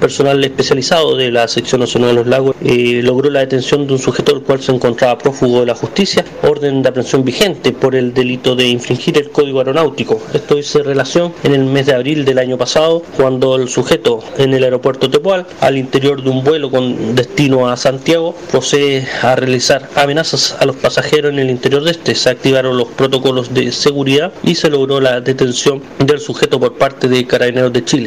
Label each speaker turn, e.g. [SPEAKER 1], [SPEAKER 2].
[SPEAKER 1] Personal especializado de la sección nacional de los lagos eh, logró la detención de un sujeto el cual se encontraba prófugo de la justicia, orden de aprehensión vigente por el delito de infringir el código aeronáutico. Esto hizo relación en el mes de abril del año pasado, cuando el sujeto en el aeropuerto Tepual, al interior de un vuelo con destino a Santiago, procede a realizar amenazas a los pasajeros en el interior de este. Se activaron los protocolos de seguridad y se logró la detención del sujeto por parte de Carabineros de Chile.